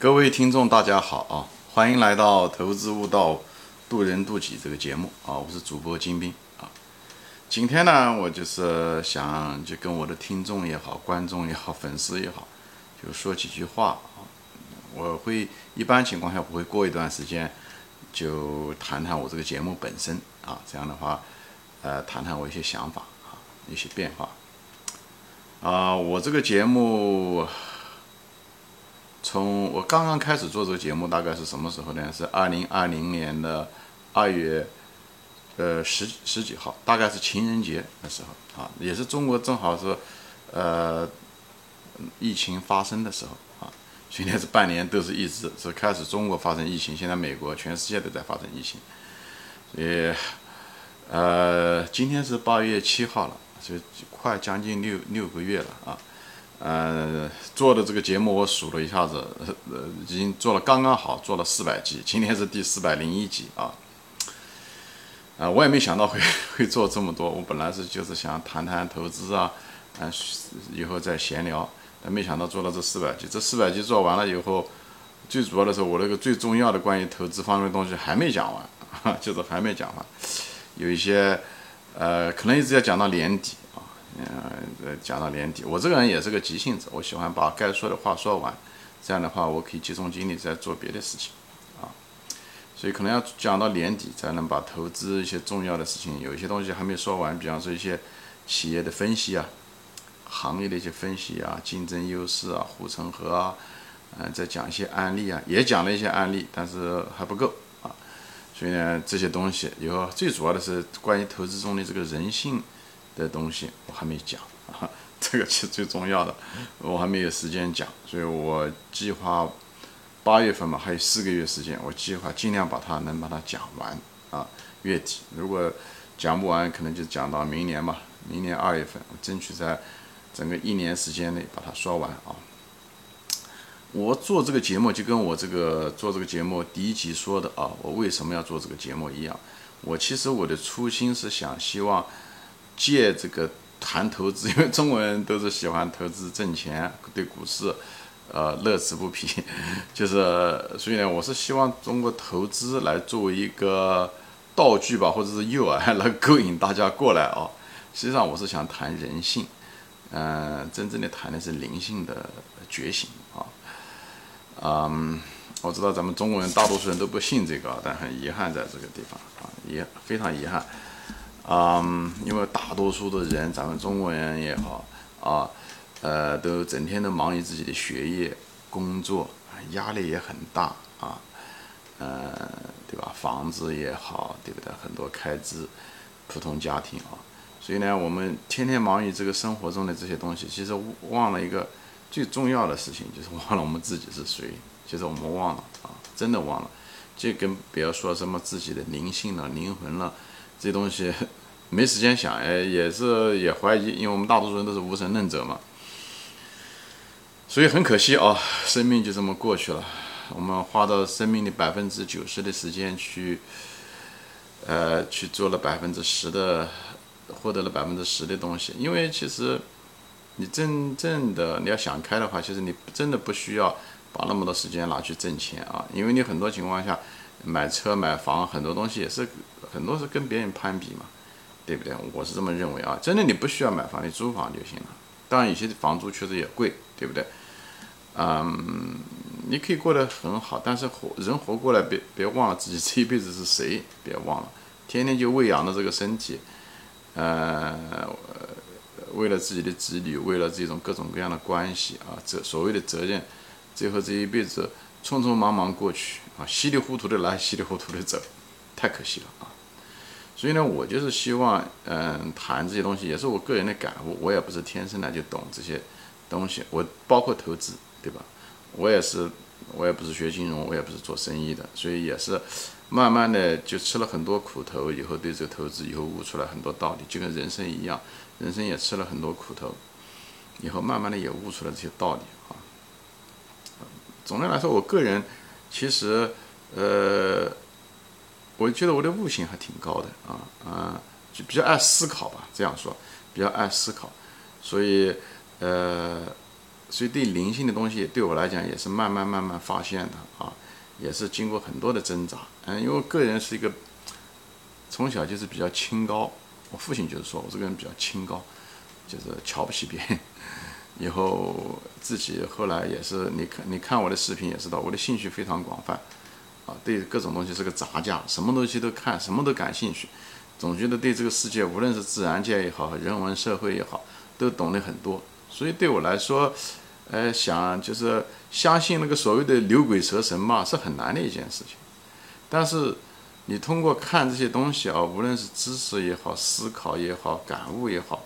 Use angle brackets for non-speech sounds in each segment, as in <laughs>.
各位听众，大家好啊！欢迎来到《投资悟道，渡人渡己》这个节目啊！我是主播金兵啊。今天呢，我就是想就跟我的听众也好、观众也好、粉丝也好，就说几句话啊。我会一般情况下不会过一段时间就谈谈我这个节目本身啊，这样的话，呃，谈谈我一些想法啊，一些变化啊。我这个节目。从我刚刚开始做这个节目，大概是什么时候呢？是二零二零年的二月，呃十十几号，大概是情人节的时候啊，也是中国正好是，呃，疫情发生的时候啊。去年是半年都是一直是开始中国发生疫情，现在美国全世界都在发生疫情，所以，呃，今天是八月七号了，就快将近六六个月了啊。呃，做的这个节目我数了一下子，呃，已经做了刚刚好，做了四百集，今天是第四百零一集啊。啊，我也没想到会 <laughs> 会做这么多，我本来是就是想谈谈投资啊，嗯，以后再闲聊，但没想到做了这四百集，这四百集做完了以后，最主要的是我那个最重要的关于投资方面的东西还没讲完，<laughs> 就是还没讲完，有一些，呃，可能一直要讲到年底。嗯，讲到年底，我这个人也是个急性子，我喜欢把该说的话说完，这样的话我可以集中精力在做别的事情，啊，所以可能要讲到年底才能把投资一些重要的事情，有一些东西还没说完，比方说一些企业的分析啊，行业的一些分析啊，竞争优势啊，护城河啊，嗯，再讲一些案例啊，也讲了一些案例，但是还不够啊，所以呢，这些东西以后最主要的是关于投资中的这个人性。的东西我还没讲啊，<laughs> 这个是最重要的，我还没有时间讲，所以我计划八月份嘛，还有四个月时间，我计划尽量把它能把它讲完啊，月底如果讲不完，可能就讲到明年吧，明年二月份，我争取在整个一年时间内把它说完啊。我做这个节目就跟我这个做这个节目第一集说的啊，我为什么要做这个节目一样，我其实我的初心是想希望。借这个谈投资，<laughs> 因为中国人都是喜欢投资挣钱，对股市，呃，乐此不疲。<laughs> 就是，所以呢，我是希望通过投资来作为一个道具吧，或者是诱饵，<laughs> 来勾引大家过来啊。实际上，我是想谈人性，嗯，真正的谈的是灵性的觉醒啊。嗯，我知道咱们中国人大多数人都不信这个，但很遗憾在这个地方啊，也非常遗憾。嗯，因为大多数的人，咱们中国人也好啊，呃，都整天都忙于自己的学业、工作，压力也很大啊，呃，对吧？房子也好，对不对？很多开支，普通家庭啊，所以呢，我们天天忙于这个生活中的这些东西，其实忘了一个最重要的事情，就是忘了我们自己是谁。其实我们忘了啊，真的忘了，就跟不要说什么自己的灵性了、灵魂了。这东西没时间想，哎，也是也怀疑，因为我们大多数人都是无神论者嘛，所以很可惜啊，生命就这么过去了。我们花到生命的百分之九十的时间去，呃，去做了百分之十的，获得了百分之十的东西。因为其实你真正的你要想开的话，其实你真的不需要把那么多时间拿去挣钱啊，因为你很多情况下。买车买房很多东西也是很多是跟别人攀比嘛，对不对？我是这么认为啊。真的你不需要买房，你租房就行了。当然有些房租确实也贵，对不对？嗯，你可以过得很好，但是活人活过来，别别忘了自己这一辈子是谁，别忘了，天天就喂养着这个身体，呃，为了自己的子女，为了这种各种各样的关系啊，责所谓的责任，最后这一辈子。匆匆忙忙过去啊，稀里糊涂的来，稀里糊涂的走，太可惜了啊！所以呢，我就是希望，嗯，谈这些东西也是我个人的感悟。我也不是天生来就懂这些东西，我包括投资，对吧？我也是，我也不是学金融，我也不是做生意的，所以也是慢慢的就吃了很多苦头，以后对这个投资以后悟出来很多道理，就跟人生一样，人生也吃了很多苦头，以后慢慢的也悟出了这些道理啊。总的来说，我个人其实，呃，我觉得我的悟性还挺高的啊啊，就比较爱思考吧。这样说，比较爱思考，所以呃，所以对灵性的东西，对我来讲也是慢慢慢慢发现的啊，也是经过很多的挣扎。嗯，因为个人是一个从小就是比较清高，我父亲就是说我这个人比较清高，就是瞧不起别人。以后自己后来也是，你看你看我的视频也知道，我的兴趣非常广泛，啊，对各种东西是个杂家，什么东西都看，什么都感兴趣，总觉得对这个世界，无论是自然界也好，人文社会也好，都懂得很多。所以对我来说，呃，想就是相信那个所谓的牛鬼蛇神嘛，是很难的一件事情。但是你通过看这些东西啊，无论是知识也好，思考也好，感悟也好，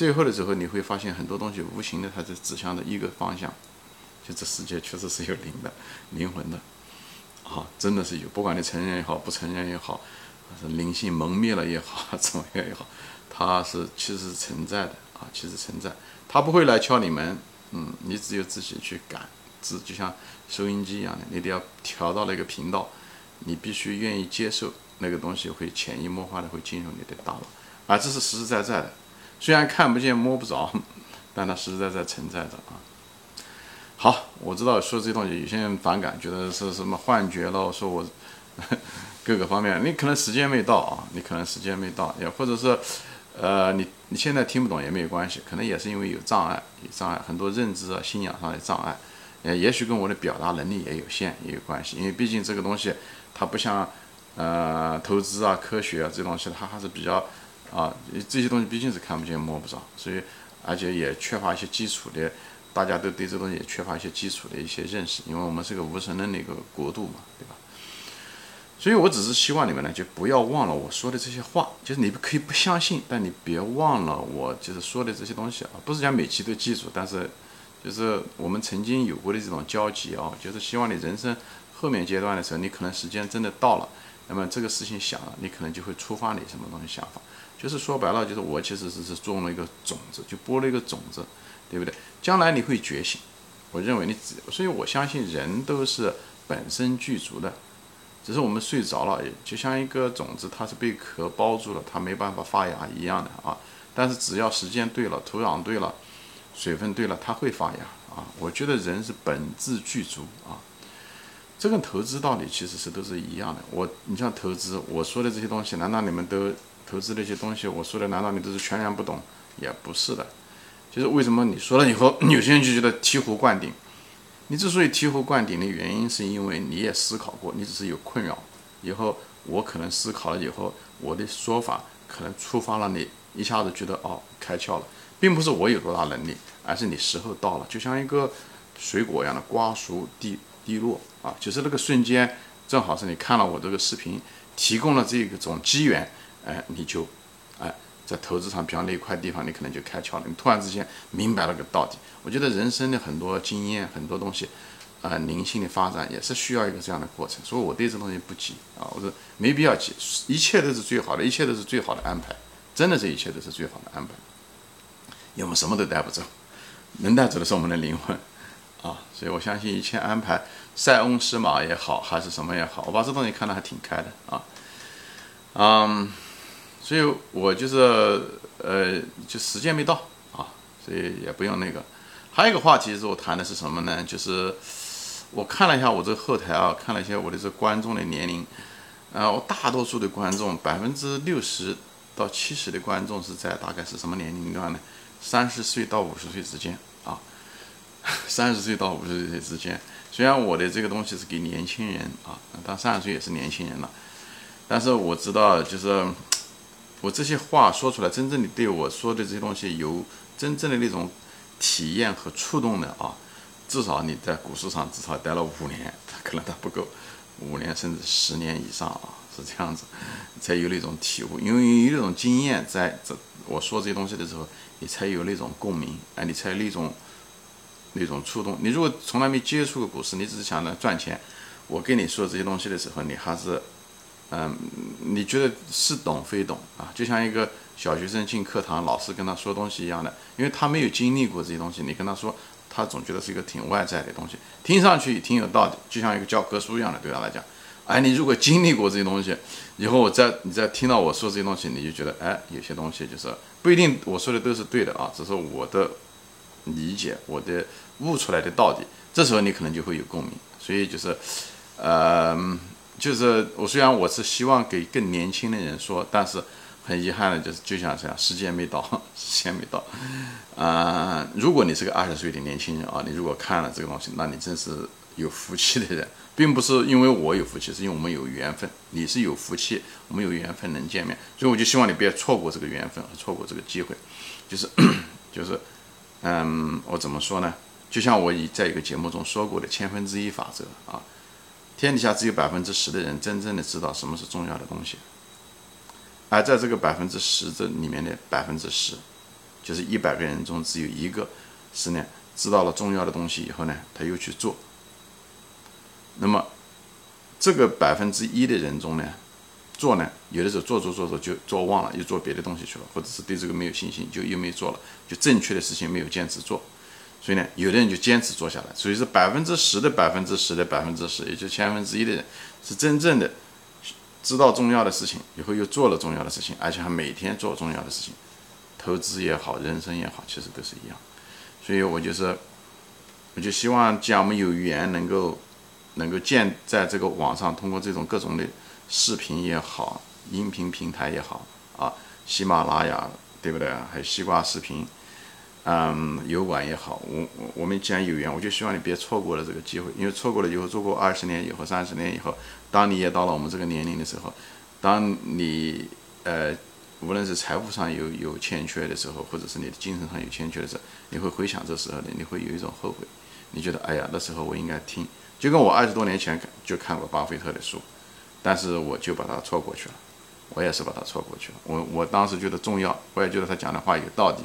最后的时候你会发现很多东西无形的，它是指向的一个方向，就这世界确实是有灵的、灵魂的，啊，真的是有。不管你承认也好，不承认也好，是灵性蒙灭了也好，<laughs> 怎么样也好，它是其实是存在的啊，其实存在。它不会来敲你门，嗯，你只有自己去感知，就像收音机一样的，你得要调到那个频道，你必须愿意接受那个东西，会潜移默化的会进入你的大脑，啊，这是实实在在的，虽然看不见摸不着，但它实实在在存在着啊。好，我知道说这些东西有些人反感，觉得是什么幻觉了，说我 <laughs> 各个方面，你可能时间没到啊，你可能时间没到，也或者是。呃，你你现在听不懂也没有关系，可能也是因为有障碍，有障碍，很多认知啊、信仰上的障碍，呃，也许跟我的表达能力也有限也有关系，因为毕竟这个东西它不像呃投资啊、科学啊这东西，它还是比较啊这些东西毕竟是看不见摸不着，所以而且也缺乏一些基础的，大家都对这东西也缺乏一些基础的一些认识，因为我们是个无神论的一个国度嘛，对吧？所以，我只是希望你们呢，就不要忘了我说的这些话。就是你们可以不相信，但你别忘了我就是说的这些东西啊。不是讲每期都记住，但是就是我们曾经有过的这种交集啊。就是希望你人生后面阶段的时候，你可能时间真的到了，那么这个事情想了，你可能就会触发你什么东西想法。就是说白了，就是我其实只是种了一个种子，就播了一个种子，对不对？将来你会觉醒。我认为你只，所以我相信人都是本身具足的。只是我们睡着了，就像一个种子，它是被壳包住了，它没办法发芽一样的啊。但是只要时间对了，土壤对了，水分对了，它会发芽啊。我觉得人是本质具足啊。这跟投资道理其实是都是一样的。我，你像投资，我说的这些东西，难道你们都投资那些东西？我说的难道你都是全然不懂？也不是的。就是为什么你说了以后，<coughs> 有些人就觉得醍醐灌顶。你之所以醍醐灌顶的原因，是因为你也思考过，你只是有困扰。以后我可能思考了以后，我的说法可能触发了你，一下子觉得哦开窍了，并不是我有多大能力，而是你时候到了，就像一个水果一样的瓜熟蒂低落啊，就是那个瞬间，正好是你看了我这个视频，提供了这个种机缘，哎，你就哎。在投资上，比方那一块地方，你可能就开窍了。你突然之间明白了个道理。我觉得人生的很多经验、很多东西，啊，灵性的发展也是需要一个这样的过程。所以我对这东西不急啊，我说没必要急，一切都是最好的，一切都是最好的安排。真的，这一切都是最好的安排。因为我们什么都带不走，能带走的是我们的灵魂啊。所以我相信一切安排，塞翁失马也好，还是什么也好，我把这东西看得还挺开的啊。嗯。所以我就是呃，就时间没到啊，所以也不用那个。还有一个话题是我谈的是什么呢？就是我看了一下我这个后台啊，看了一下我的这观众的年龄，呃，我大多数的观众百分之六十到七十的观众是在大概是什么年龄段呢？三十岁到五十岁之间，<laughs> 三十岁到五十岁之间。虽然我的这个东西是给年轻人啊，但三十岁也是年轻人了，但是我知道就是。我这些话说出来，真正的对我说的这些东西有真正的那种体验和触动的啊，至少你在股市上至少待了五年，<laughs> 可能它不够，五年甚至十年以上啊，是这样子，才有那种体悟，因为有那种经验，在这我说这些东西的时候，你才有那种共鸣，哎，你才有那种那种触动。你如果从来没接触过股市，你只是想着赚钱，我跟你说这些东西的时候，你还是。嗯，你觉得似懂非懂啊？就像一个小学生进课堂，老师跟他说东西一样的，因为他没有经历过这些东西，你跟他说，他总觉得是一个挺外在的东西，听上去挺有道理，就像一个教科书一样的，对他来讲。哎，你如果经历过这些东西，以后我再你再听到我说这些东西，你就觉得，哎，有些东西就是不一定我说的都是对的啊，只是我的理解，我的悟出来的道理，这时候你可能就会有共鸣。所以就是，呃，就是我虽然我是希望给更年轻的人说，但是很遗憾的就是就像这样，时间没到，<laughs> 时间没到。啊，如果你是个二十岁的年轻人啊，你如果看了这个东西，那你真是有福气的人，并不是因为我有福气，是因为我们有缘分。你是有福气，我们有缘分能见面，所以我就希望你不要错过这个缘分和错过这个机会。就是 <coughs> 就是，嗯，我怎么说呢？就像我以在一个节目中说过的千分之一法则啊，天底下只有百分之十的人真正的知道什么是重要的东西，而在这个百分之十这里面的百分之十，就是一百个人中只有一个是呢知道了重要的东西以后呢，他又去做。那么这个百分之一的人中呢？做呢，有的时候做做做做就做忘了，又做别的东西去了，或者是对这个没有信心，就又没做了，就正确的事情没有坚持做。所以呢，有的人就坚持做下来。所以是百分之十的百分之十的百分之十，也就千分之一的人，是真正的知道重要的事情以后又做了重要的事情，而且还每天做重要的事情。投资也好，人生也好，其实都是一样。所以我就是，我就希望，既然我们有缘能够能够建在这个网上，通过这种各种的。视频也好，音频平台也好啊，喜马拉雅对不对？还有西瓜视频，嗯，油管也好，我我们既然有缘，我就希望你别错过了这个机会，因为错过了以后，做过二十年以后、三十年以后，当你也到了我们这个年龄的时候，当你呃，无论是财富上有有欠缺的时候，或者是你的精神上有欠缺的时候，你会回想这时候的，你会有一种后悔，你觉得哎呀，那时候我应该听，就跟我二十多年前就看过巴菲特的书。但是我就把它错过去了，我也是把它错过去了。我我当时觉得重要，我也觉得他讲的话有道理，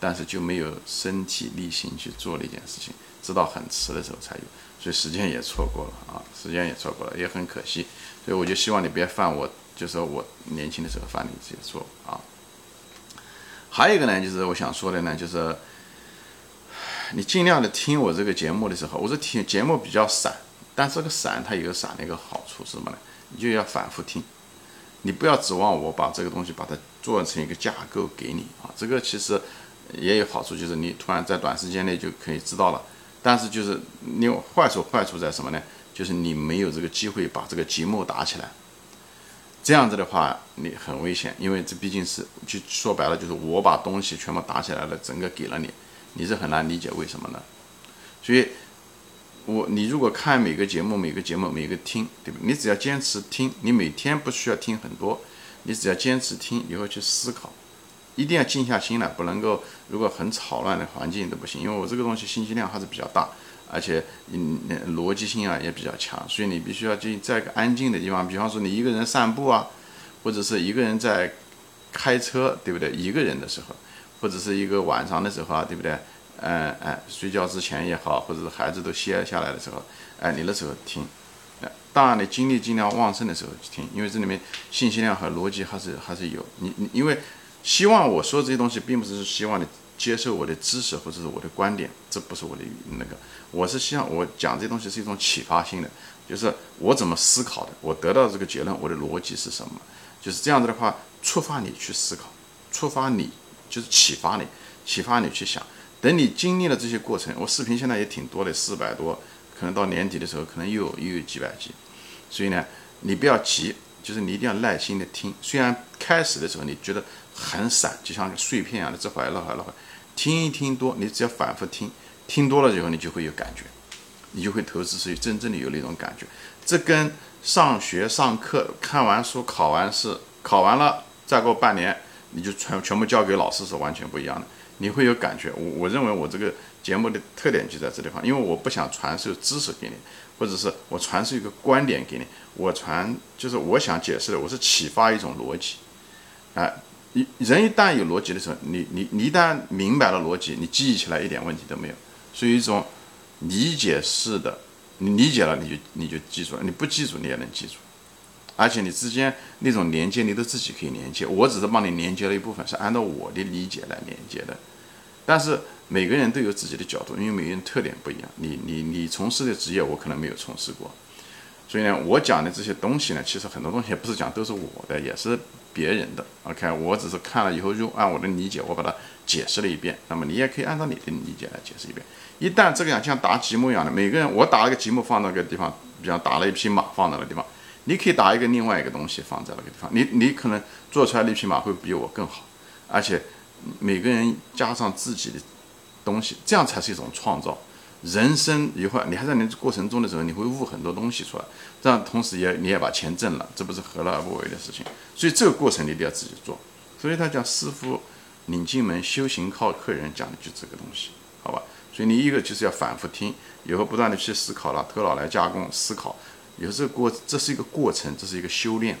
但是就没有身体力行去做那件事情，直到很迟的时候才有，所以时间也错过了啊，时间也错过了，也很可惜。所以我就希望你别犯我，就是我年轻的时候犯的这些错误啊。还有一个呢，就是我想说的呢，就是你尽量的听我这个节目的时候，我这听节目比较散，但这个散它有散的一个好处是什么呢？你就要反复听，你不要指望我把这个东西把它做成一个架构给你啊，这个其实也有好处，就是你突然在短时间内就可以知道了。但是就是你坏处，坏处在什么呢？就是你没有这个机会把这个节目打起来，这样子的话你很危险，因为这毕竟是就说白了就是我把东西全部打起来了，整个给了你，你是很难理解为什么呢？所以。我你如果看每个节目，每个节目每个听，对不？你只要坚持听，你每天不需要听很多，你只要坚持听，以后去思考，一定要静下心来，不能够如果很吵乱的环境都不行。因为我这个东西信息量还是比较大，而且嗯逻辑性啊也比较强，所以你必须要进在一个安静的地方，比方说你一个人散步啊，或者是一个人在开车，对不对？一个人的时候，或者是一个晚上的时候啊，对不对？嗯哎，睡觉之前也好，或者是孩子都歇下来的时候，哎，你那时候听，当然你精力尽量旺盛的时候去听，因为这里面信息量和逻辑还是还是有。你你因为希望我说这些东西，并不是希望你接受我的知识或者是我的观点，这不是我的那个，我是希望我讲这东西是一种启发性的，就是我怎么思考的，我得到这个结论，我的逻辑是什么，就是这样子的话，触发你去思考，触发你就是启发你，启发你去想。等你经历了这些过程，我视频现在也挺多的，四百多，可能到年底的时候，可能又有又有几百集。所以呢，你不要急，就是你一定要耐心的听。虽然开始的时候你觉得很散，就像个碎片一样的，这会儿那会儿那会儿，听一听多，你只要反复听，听多了以后，你就会有感觉，你就会投资，所以真正的有那种感觉。这跟上学上课看完书考完试考完了再过半年，你就全全部交给老师是完全不一样的。你会有感觉，我我认为我这个节目的特点就在这地方，因为我不想传授知识给你，或者是我传授一个观点给你，我传就是我想解释的，我是启发一种逻辑，啊，一人一旦有逻辑的时候，你你你一旦明白了逻辑，你记忆起来一点问题都没有，是一种理解式的，你理解了你就你就记住了，你不记住你也能记住。而且你之间那种连接，你都自己可以连接。我只是帮你连接了一部分，是按照我的理解来连接的。但是每个人都有自己的角度，因为每个人特点不一样。你你你从事的职业，我可能没有从事过，所以呢，我讲的这些东西呢，其实很多东西不是讲都是我的，也是别人的。OK，我只是看了以后就按我的理解，我把它解释了一遍。那么你也可以按照你的理解来解释一遍。一旦这个样像打积木一样的，每个人我打了个积木放到个地方，比方打了一匹马放到那个地方，你可以打一个另外一个东西放在那个地方，你你可能做出来那匹马会比我更好，而且每个人加上自己的东西，这样才是一种创造。人生一会儿，你还在那过程中的时候，你会悟很多东西出来，这样同时也你也把钱挣了，这不是何乐而不为的事情。所以这个过程你一定要自己做。所以他讲师傅领进门，修行靠客人，讲的就这个东西，好吧？所以你一个就是要反复听，以后不断的去思考了，头脑来加工思考，有这个过这是一个过程，这是一个修炼。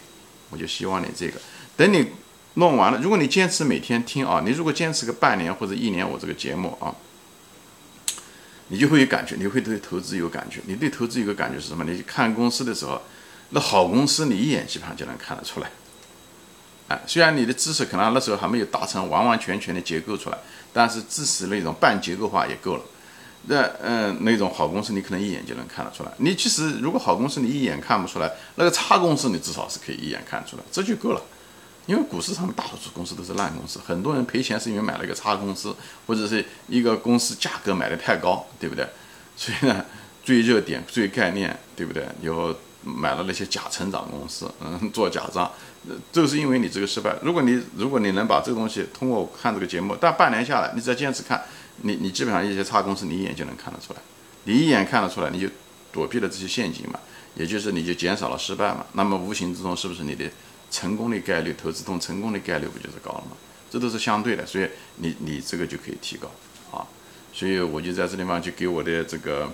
我就希望你这个，等你弄完了，如果你坚持每天听啊，你如果坚持个半年或者一年，我这个节目啊。你就会有感觉，你会对投资有感觉。你对投资有个感觉是什么？你看公司的时候，那好公司你一眼基本上就能看得出来。哎，虽然你的知识可能那时候还没有达成完完全全的结构出来，但是知识那种半结构化也够了。那嗯，那种好公司你可能一眼就能看得出来。你其实如果好公司你一眼看不出来，那个差公司你至少是可以一眼看出来，这就够了。因为股市上面大多数公司都是烂公司，很多人赔钱是因为买了一个差公司，或者是一个公司价格买的太高，对不对？所以呢，追热点、追概念，对不对？以后买了那些假成长公司，嗯，做假账，都是因为你这个失败。如果你如果你能把这个东西通过看这个节目，但半年下来，你只要坚持看，你你基本上一些差公司你一眼就能看得出来，你一眼看得出来，你就躲避了这些陷阱嘛，也就是你就减少了失败嘛。那么无形之中是不是你的？成功的概率，投资中成功的概率不就是高了吗？这都是相对的，所以你你这个就可以提高啊。所以我就在这地方就给我的这个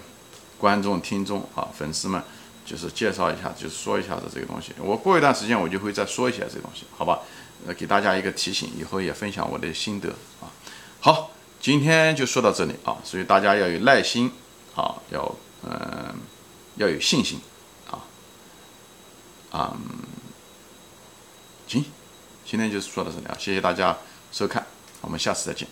观众、听众啊、粉丝们，就是介绍一下，就是说一下子这个东西。我过一段时间我就会再说一下这个东西，好吧？呃，给大家一个提醒，以后也分享我的心得啊。好，今天就说到这里啊。所以大家要有耐心啊，要嗯要有信心啊，嗯。行，今天就说到这里啊，谢谢大家收看，我们下次再见。